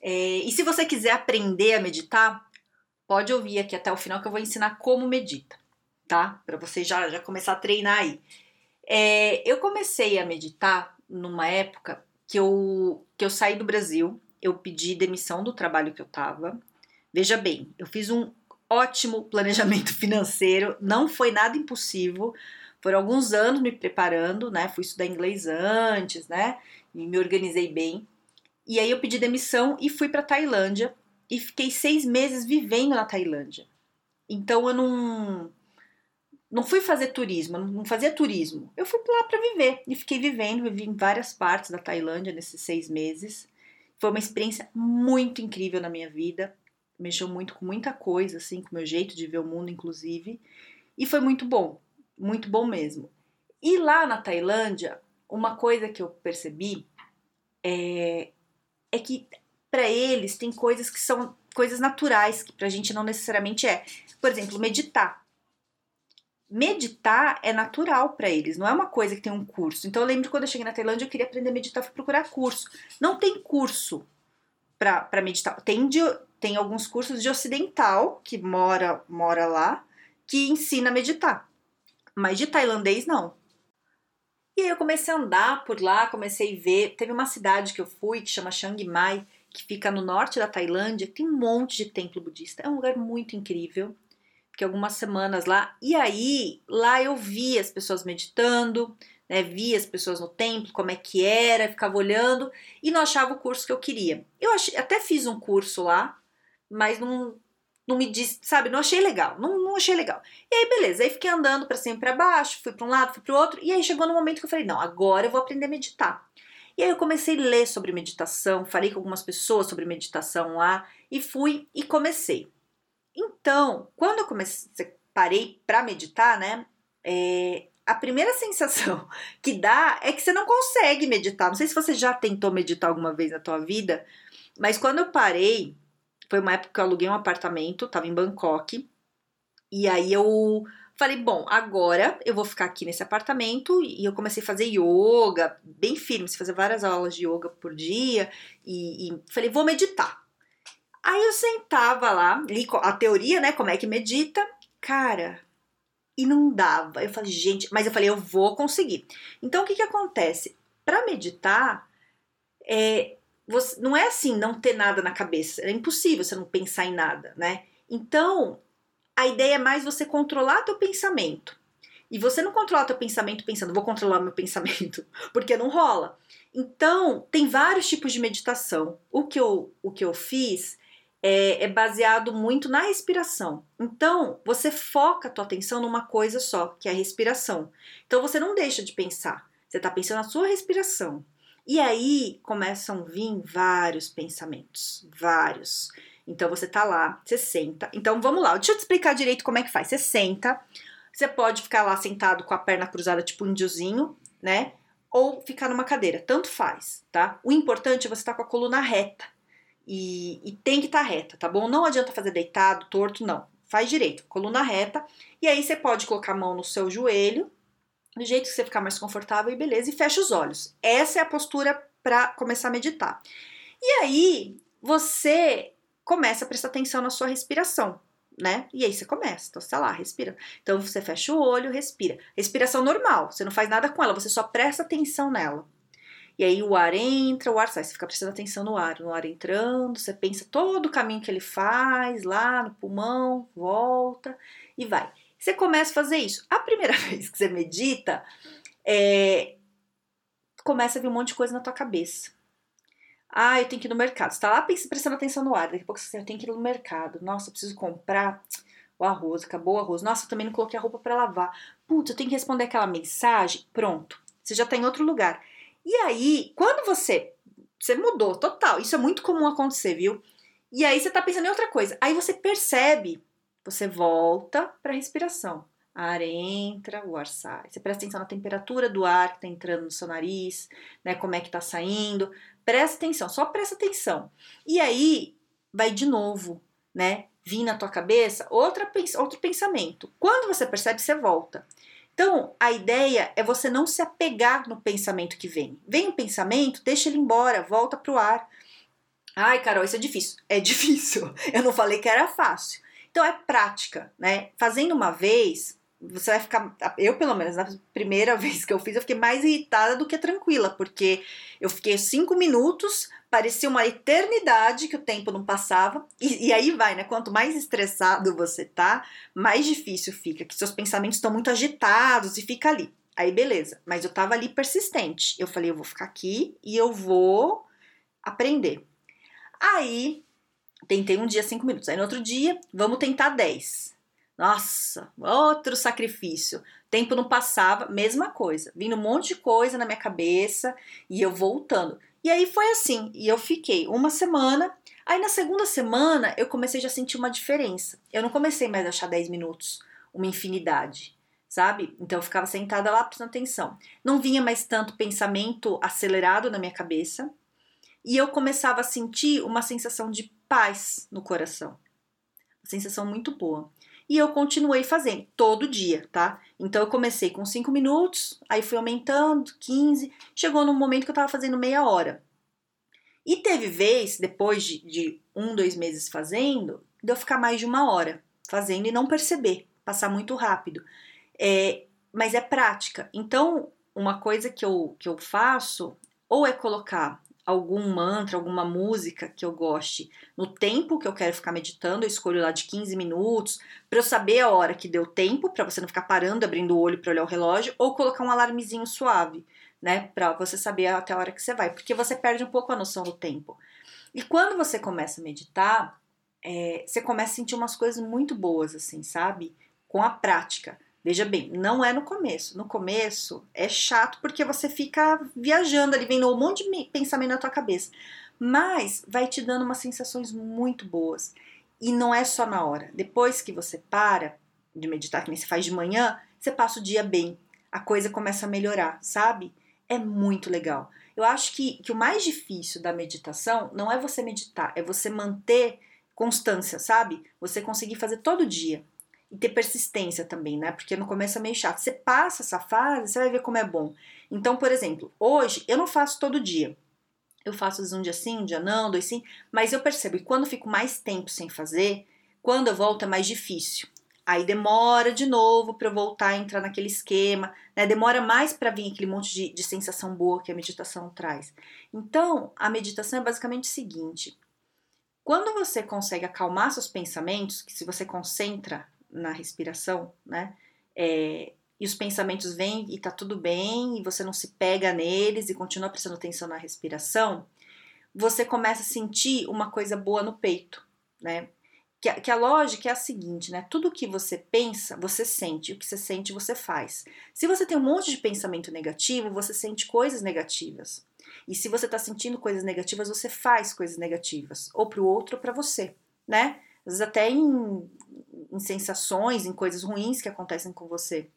É, e se você quiser aprender a meditar, pode ouvir aqui até o final que eu vou ensinar como medita, tá? Para você já, já começar a treinar aí. É, eu comecei a meditar numa época que eu, que eu saí do Brasil, eu pedi demissão do trabalho que eu tava. Veja bem, eu fiz um ótimo planejamento financeiro, não foi nada impossível. Foram alguns anos me preparando, né? Fui estudar inglês antes, né? E me organizei bem. E aí eu pedi demissão e fui para Tailândia e fiquei seis meses vivendo na Tailândia. Então eu não não fui fazer turismo, não fazia turismo. Eu fui lá para viver e fiquei vivendo, vivi em várias partes da Tailândia nesses seis meses. Foi uma experiência muito incrível na minha vida. Mexeu muito com muita coisa, assim, com o meu jeito de ver o mundo, inclusive. E foi muito bom, muito bom mesmo. E lá na Tailândia, uma coisa que eu percebi é, é que para eles tem coisas que são coisas naturais que pra gente não necessariamente é. Por exemplo, meditar. Meditar é natural para eles, não é uma coisa que tem um curso. Então eu lembro quando eu cheguei na Tailândia, eu queria aprender a meditar, fui procurar curso. Não tem curso para meditar. Tem, de, tem alguns cursos de ocidental que mora mora lá que ensina a meditar. Mas de tailandês não. E aí eu comecei a andar por lá, comecei a ver. Teve uma cidade que eu fui que chama Chiang Mai, que fica no norte da Tailândia, tem um monte de templo budista. É um lugar muito incrível. Fiquei algumas semanas lá. E aí, lá eu vi as pessoas meditando, né? Vi as pessoas no templo, como é que era, ficava olhando e não achava o curso que eu queria. Eu achei, até fiz um curso lá, mas não, não me disse, sabe, não achei legal, não, não achei legal. E aí, beleza, aí fiquei andando para cima e pra baixo, fui para um lado, fui para o outro, e aí chegou no momento que eu falei, não, agora eu vou aprender a meditar. E aí eu comecei a ler sobre meditação, falei com algumas pessoas sobre meditação lá, e fui e comecei. Então, quando eu comecei, parei para meditar, né, é, a primeira sensação que dá é que você não consegue meditar. Não sei se você já tentou meditar alguma vez na tua vida, mas quando eu parei, foi uma época que eu aluguei um apartamento, tava em Bangkok. E aí eu falei, bom, agora eu vou ficar aqui nesse apartamento e eu comecei a fazer yoga, bem firme, fazer várias aulas de yoga por dia e, e falei, vou meditar. Aí eu sentava lá, li a teoria, né, como é que medita, cara, e não dava. Eu falei, gente, mas eu falei, eu vou conseguir. Então o que que acontece? Para meditar, é, você, não é assim não ter nada na cabeça. É impossível você não pensar em nada, né? Então, a ideia é mais você controlar teu pensamento. E você não controla teu pensamento pensando, vou controlar meu pensamento, porque não rola. Então, tem vários tipos de meditação. O que eu, o que eu fiz é, é baseado muito na respiração. Então, você foca a tua atenção numa coisa só, que é a respiração. Então, você não deixa de pensar. Você está pensando na sua respiração. E aí começam a vir vários pensamentos, vários. Então você tá lá, você senta. Então vamos lá, deixa eu te explicar direito como é que faz. Você senta, você pode ficar lá sentado com a perna cruzada, tipo um índiozinho, né? Ou ficar numa cadeira, tanto faz, tá? O importante é você estar tá com a coluna reta. E, e tem que estar tá reta, tá bom? Não adianta fazer deitado, torto, não. Faz direito, coluna reta. E aí você pode colocar a mão no seu joelho, do jeito que você ficar mais confortável e beleza, e fecha os olhos. Essa é a postura para começar a meditar. E aí você começa a prestar atenção na sua respiração, né? E aí você começa, então você tá lá, respira. Então você fecha o olho, respira. Respiração normal, você não faz nada com ela, você só presta atenção nela. E aí o ar entra, o ar sai, você fica prestando atenção no ar, no ar entrando, você pensa todo o caminho que ele faz lá no pulmão, volta e vai. Você começa a fazer isso. A primeira vez que você medita, é, começa a vir um monte de coisa na tua cabeça. Ah, eu tenho que ir no mercado. Você tá lá prestando atenção no ar. Daqui a pouco você tem tenho que ir no mercado. Nossa, eu preciso comprar o arroz. Acabou o arroz. Nossa, eu também não coloquei a roupa para lavar. Putz, eu tenho que responder aquela mensagem. Pronto. Você já tá em outro lugar. E aí, quando você você mudou total. Isso é muito comum acontecer, viu? E aí você tá pensando em outra coisa. Aí você percebe, você volta para a respiração. Ar entra, o ar sai. Você presta atenção na temperatura do ar que tá entrando no seu nariz, né? Como é que tá saindo. Presta atenção, só presta atenção. E aí vai de novo, né? Vir na tua cabeça outra, outro pensamento. Quando você percebe, você volta. Então, a ideia é você não se apegar no pensamento que vem. Vem um pensamento, deixa ele embora, volta pro ar. Ai, Carol, isso é difícil. É difícil. Eu não falei que era fácil. Então é prática, né? Fazendo uma vez, você vai ficar. Eu, pelo menos, na primeira vez que eu fiz, eu fiquei mais irritada do que tranquila, porque eu fiquei cinco minutos parecia uma eternidade que o tempo não passava. E, e, aí vai, né? Quanto mais estressado você tá, mais difícil fica, que seus pensamentos estão muito agitados e fica ali. Aí beleza, mas eu tava ali persistente. Eu falei, eu vou ficar aqui e eu vou aprender. Aí tentei um dia cinco minutos. Aí no outro dia, vamos tentar dez. Nossa, outro sacrifício. Tempo não passava, mesma coisa. Vindo um monte de coisa na minha cabeça e eu voltando. E aí foi assim, e eu fiquei uma semana. Aí na segunda semana eu comecei já a sentir uma diferença. Eu não comecei mais a achar 10 minutos uma infinidade, sabe? Então eu ficava sentada lá prestando atenção. Não vinha mais tanto pensamento acelerado na minha cabeça. E eu começava a sentir uma sensação de paz no coração. Uma sensação muito boa. E eu continuei fazendo todo dia, tá? Então eu comecei com 5 minutos, aí fui aumentando, 15, chegou num momento que eu tava fazendo meia hora. E teve vez, depois de, de um, dois meses fazendo, de eu ficar mais de uma hora fazendo e não perceber, passar muito rápido. É, mas é prática. Então, uma coisa que eu, que eu faço ou é colocar algum mantra, alguma música que eu goste no tempo que eu quero ficar meditando, eu escolho lá de 15 minutos, para eu saber a hora que deu tempo, para você não ficar parando, abrindo o olho para olhar o relógio, ou colocar um alarmezinho suave, né, para você saber até a hora que você vai, porque você perde um pouco a noção do tempo. E quando você começa a meditar, é, você começa a sentir umas coisas muito boas, assim, sabe? Com a prática. Veja bem, não é no começo. No começo é chato porque você fica viajando ali, vendo um monte de pensamento na tua cabeça. Mas vai te dando umas sensações muito boas. E não é só na hora. Depois que você para de meditar, que nem se faz de manhã, você passa o dia bem. A coisa começa a melhorar, sabe? É muito legal. Eu acho que, que o mais difícil da meditação não é você meditar, é você manter constância, sabe? Você conseguir fazer todo dia e ter persistência também, né? Porque no começo é meio chato. Você passa essa fase, você vai ver como é bom. Então, por exemplo, hoje eu não faço todo dia. Eu faço um dia sim, um dia não, dois sim, mas eu percebo que quando eu fico mais tempo sem fazer, quando eu volto é mais difícil. Aí demora de novo para eu voltar a entrar naquele esquema, né? Demora mais para vir aquele monte de, de sensação boa que a meditação traz. Então, a meditação é basicamente o seguinte: quando você consegue acalmar seus pensamentos, que se você concentra na respiração, né? É, e os pensamentos vêm e tá tudo bem, e você não se pega neles e continua prestando atenção na respiração, você começa a sentir uma coisa boa no peito, né? Que a, que a lógica é a seguinte, né? Tudo que você pensa, você sente, o que você sente, você faz. Se você tem um monte de pensamento negativo, você sente coisas negativas. E se você está sentindo coisas negativas, você faz coisas negativas, ou para o outro ou para você, né? Às vezes até em em sensações, em coisas ruins que acontecem com você.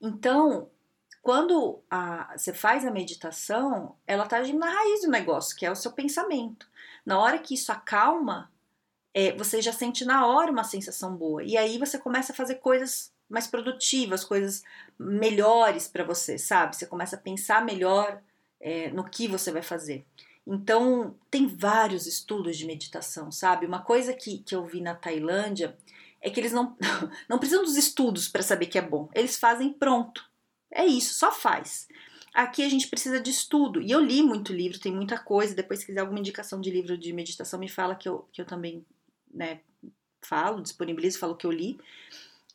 Então, quando a, você faz a meditação, ela está agindo na raiz do negócio, que é o seu pensamento. Na hora que isso acalma, é, você já sente na hora uma sensação boa. E aí você começa a fazer coisas mais produtivas, coisas melhores para você, sabe? Você começa a pensar melhor é, no que você vai fazer. Então, tem vários estudos de meditação, sabe? Uma coisa que, que eu vi na Tailândia é que eles não, não precisam dos estudos para saber que é bom. Eles fazem pronto. É isso, só faz. Aqui a gente precisa de estudo. E eu li muito livro, tem muita coisa. Depois, se quiser alguma indicação de livro de meditação, me fala que eu, que eu também né, falo, disponibilizo, falo que eu li.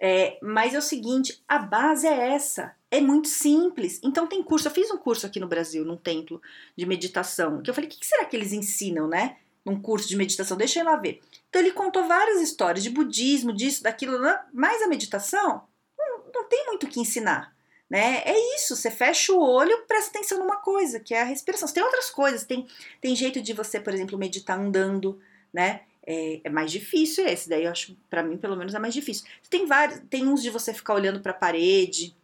É, mas é o seguinte, a base é essa. É muito simples. Então tem curso. Eu fiz um curso aqui no Brasil, num templo de meditação, que eu falei, o que será que eles ensinam, né? Num curso de meditação, deixa eu lá ver. Então ele contou várias histórias de budismo, disso, daquilo, mas a meditação não, não tem muito o que ensinar. né? É isso, você fecha o olho, presta atenção numa coisa, que é a respiração. Tem outras coisas, tem, tem jeito de você, por exemplo, meditar andando, né? É, é mais difícil esse, daí eu acho, para mim, pelo menos, é mais difícil. Tem vários, tem uns de você ficar olhando para a parede,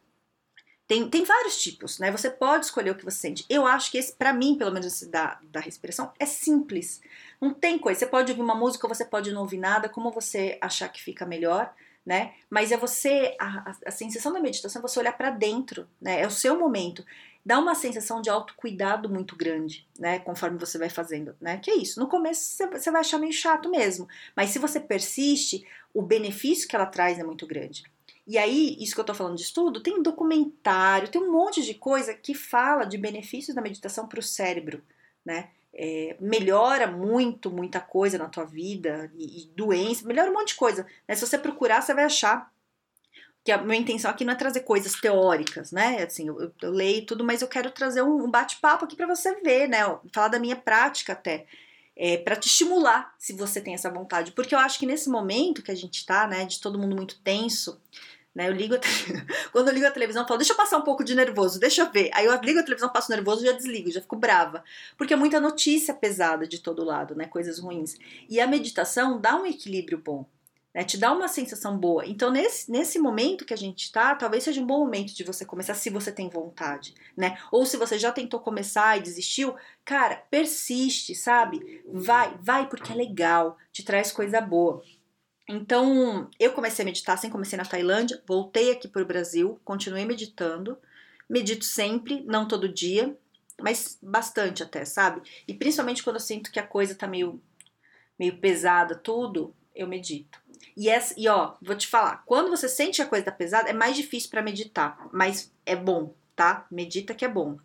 tem, tem vários tipos, né? Você pode escolher o que você sente. Eu acho que esse, para mim, pelo menos esse da, da respiração, é simples. Não tem coisa. Você pode ouvir uma música, você pode não ouvir nada, como você achar que fica melhor, né? Mas é você, a, a, a sensação da meditação é você olhar para dentro, né? É o seu momento. Dá uma sensação de autocuidado muito grande, né? Conforme você vai fazendo, né? Que é isso. No começo você vai achar meio chato mesmo, mas se você persiste, o benefício que ela traz é muito grande. E aí, isso que eu tô falando de estudo, tem documentário, tem um monte de coisa que fala de benefícios da meditação para o cérebro, né? É, melhora muito, muita coisa na tua vida, e, e doença, melhora um monte de coisa. Né? Se você procurar, você vai achar que a minha intenção aqui não é trazer coisas teóricas, né? Assim, eu, eu leio tudo, mas eu quero trazer um, bate-papo aqui para você ver, né? Falar da minha prática até. É, para te estimular, se você tem essa vontade. Porque eu acho que nesse momento que a gente tá, né, de todo mundo muito tenso, né? Eu ligo quando eu ligo a televisão, eu falo, deixa eu passar um pouco de nervoso, deixa eu ver. Aí eu ligo a televisão, passo nervoso, já desligo, já fico brava, porque é muita notícia pesada de todo lado, né? Coisas ruins. E a meditação dá um equilíbrio bom. Né, te dá uma sensação boa. Então, nesse, nesse momento que a gente tá, talvez seja um bom momento de você começar, se você tem vontade, né? Ou se você já tentou começar e desistiu, cara, persiste, sabe? Vai, vai, porque é legal, te traz coisa boa. Então, eu comecei a meditar assim, comecei na Tailândia, voltei aqui para o Brasil, continuei meditando. Medito sempre, não todo dia, mas bastante até, sabe? E principalmente quando eu sinto que a coisa tá meio, meio pesada, tudo, eu medito. E, essa, e ó, vou te falar, quando você sente que a coisa tá pesada, é mais difícil para meditar, mas é bom, tá? Medita que é bom.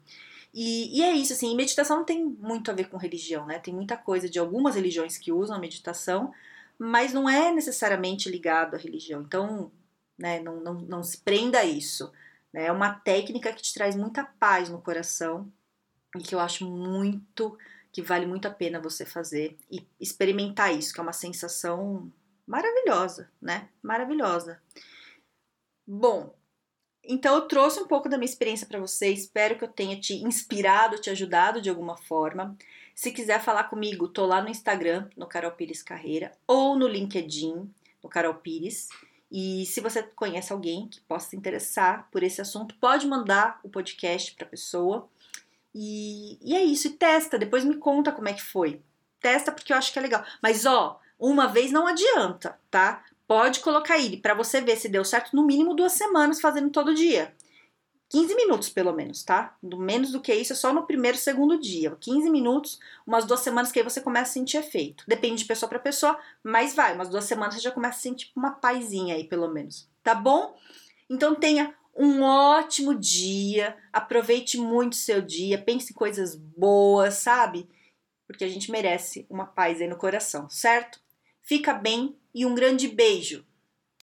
E, e, é isso, assim, meditação não tem muito a ver com religião, né? Tem muita coisa de algumas religiões que usam a meditação, mas não é necessariamente ligado à religião. Então, né, não, não, não se prenda a isso. Né? É uma técnica que te traz muita paz no coração e que eu acho muito, que vale muito a pena você fazer e experimentar isso, que é uma sensação maravilhosa, né? Maravilhosa. Bom, então eu trouxe um pouco da minha experiência para você, espero que eu tenha te inspirado, te ajudado de alguma forma. Se quiser falar comigo, tô lá no Instagram, no Carol Pires Carreira, ou no LinkedIn, no Carol Pires. E se você conhece alguém que possa se interessar por esse assunto, pode mandar o podcast para a pessoa. E, e é isso, e testa, depois me conta como é que foi. Testa porque eu acho que é legal. Mas ó, uma vez não adianta, tá? Pode colocar ele para você ver se deu certo no mínimo duas semanas fazendo todo dia. 15 minutos, pelo menos, tá? Menos do que isso é só no primeiro segundo dia. 15 minutos, umas duas semanas que aí você começa a sentir efeito. Depende de pessoa para pessoa, mas vai, umas duas semanas você já começa a sentir uma paizinha aí, pelo menos. Tá bom? Então tenha um ótimo dia, aproveite muito o seu dia, pense em coisas boas, sabe? Porque a gente merece uma paz aí no coração, certo? Fica bem e um grande beijo!